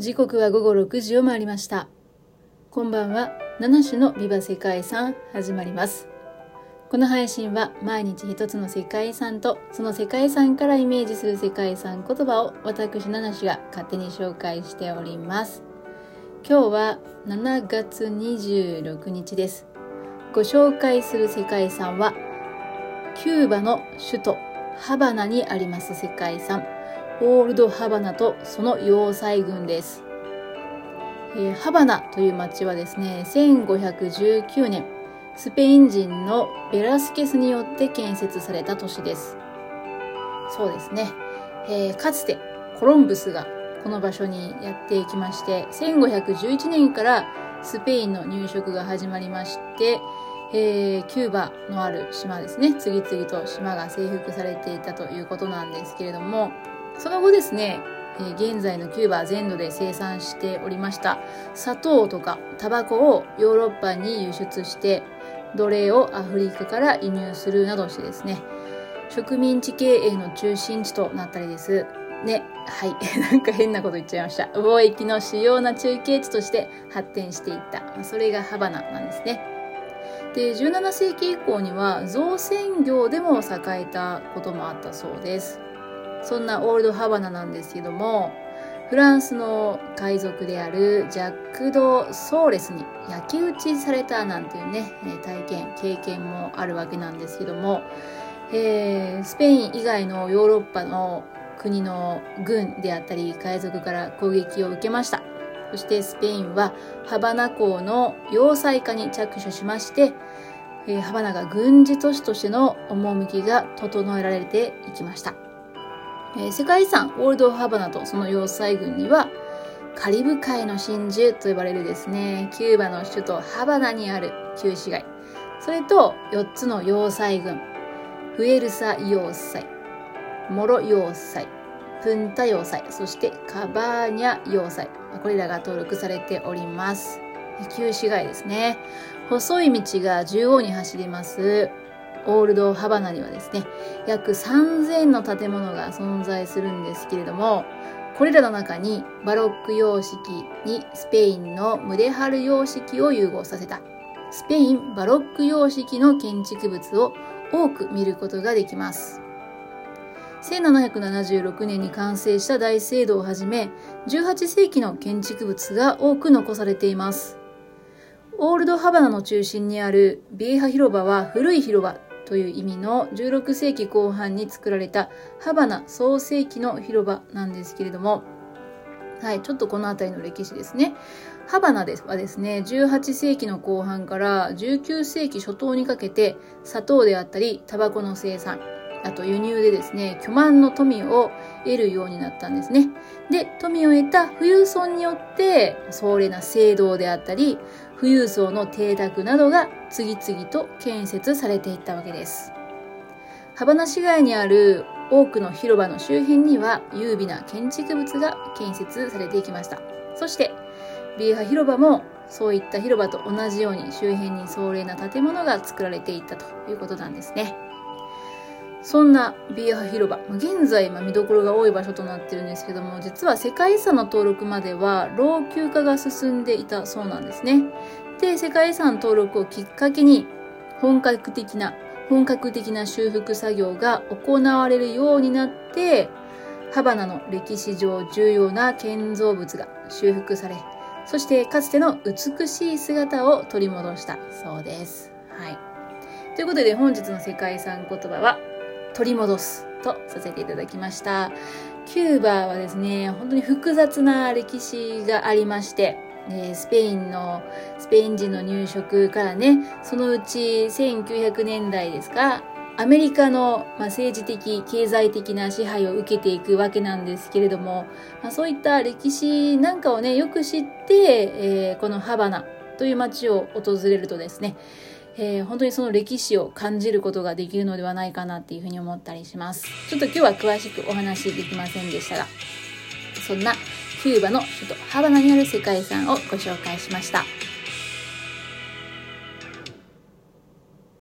時刻は午後6時を回りました。こんばんは。七種のビバ世界遺産始まります。この配信は毎日一つの世界遺産とその世界遺産からイメージする世界遺産言葉を私七種が勝手に紹介しております。今日は7月26日です。ご紹介する世界遺産はキューバの首都ハバナにあります世界遺産。オールドハバナとその要塞群です、えー、ハバナという町はですね1519年スペイン人のベラスケスによって建設された都市です。そうですね、えー、かつてコロンブスがこの場所にやってきまして1511年からスペインの入植が始まりましてえー、キューバのある島ですね。次々と島が征服されていたということなんですけれどもその後ですね、え、現在のキューバ全土で生産しておりました砂糖とかタバコをヨーロッパに輸出して奴隷をアフリカから輸入するなどしてですね植民地経営の中心地となったりですね、はい。なんか変なこと言っちゃいました。貿易の主要な中継地として発展していった。それがハバナなんですね。で、17世紀以降には造船業でも栄えたこともあったそうです。そんなオールドハバナなんですけどもフランスの海賊であるジャック・ド・ソーレスに焼き討ちされたなんていうね体験経験もあるわけなんですけども、えー、スペイン以外のヨーロッパの国の軍であったり海賊から攻撃を受けました。そしてスペインはハバナ港の要塞化に着手しまして、えー、ハバナが軍事都市としての趣が整えられていきました。えー、世界遺産オールドハバナとその要塞群にはカリブ海の真珠と呼ばれるですねキューバの首都ハバナにある旧市街。それと4つの要塞群フエルサ要塞モロ要塞プンタ要塞そしてカバーニャ要塞これらが登録されております。旧市街ですね。細い道が縦横に走ります。オールドハバナにはですね、約3000の建物が存在するんですけれども、これらの中にバロック様式にスペインのムデハル様式を融合させたスペインバロック様式の建築物を多く見ることができます。1776年に完成した大聖堂をはじめ、18世紀の建築物が多く残されています。オールドハバナの中心にあるビエハ広場は古い広場という意味の16世紀後半に作られたハバナ創世紀の広場なんですけれども、はい、ちょっとこの辺りの歴史ですね。ハバナではですね、18世紀の後半から19世紀初頭にかけて砂糖であったりタバコの生産、あと輸入でですね、巨万の富を得るようになったんですね。で、富を得た富裕層によって、壮麗な聖堂であったり、富裕層の邸宅などが次々と建設されていったわけです。ハバナ市街にある多くの広場の周辺には優美な建築物が建設されていきました。そして、ビーハ広場もそういった広場と同じように周辺に壮麗な建物が作られていったということなんですね。そんなビーハ広場、現在、見どころが多い場所となってるんですけども、実は世界遺産の登録までは老朽化が進んでいたそうなんですね。で、世界遺産登録をきっかけに、本格的な、本格的な修復作業が行われるようになって、ハバナの歴史上重要な建造物が修復され、そしてかつての美しい姿を取り戻したそうです。はい。ということで本日の世界遺産言葉は、取り戻すとさせていただきました。キューバはですね、本当に複雑な歴史がありまして、えスペインの、スペイン人の入植からね、そのうち1900年代ですか、アメリカの、ま政治的、経済的な支配を受けていくわけなんですけれども、まそういった歴史なんかをね、よく知って、え、このハバナという街を訪れるとですね、えー、本当にその歴史を感じることができるのではないかなっていうふうに思ったりします。ちょっと今日は詳しくお話できませんでしたが、そんなキューバの首都ハバナにある世界遺産をご紹介しました。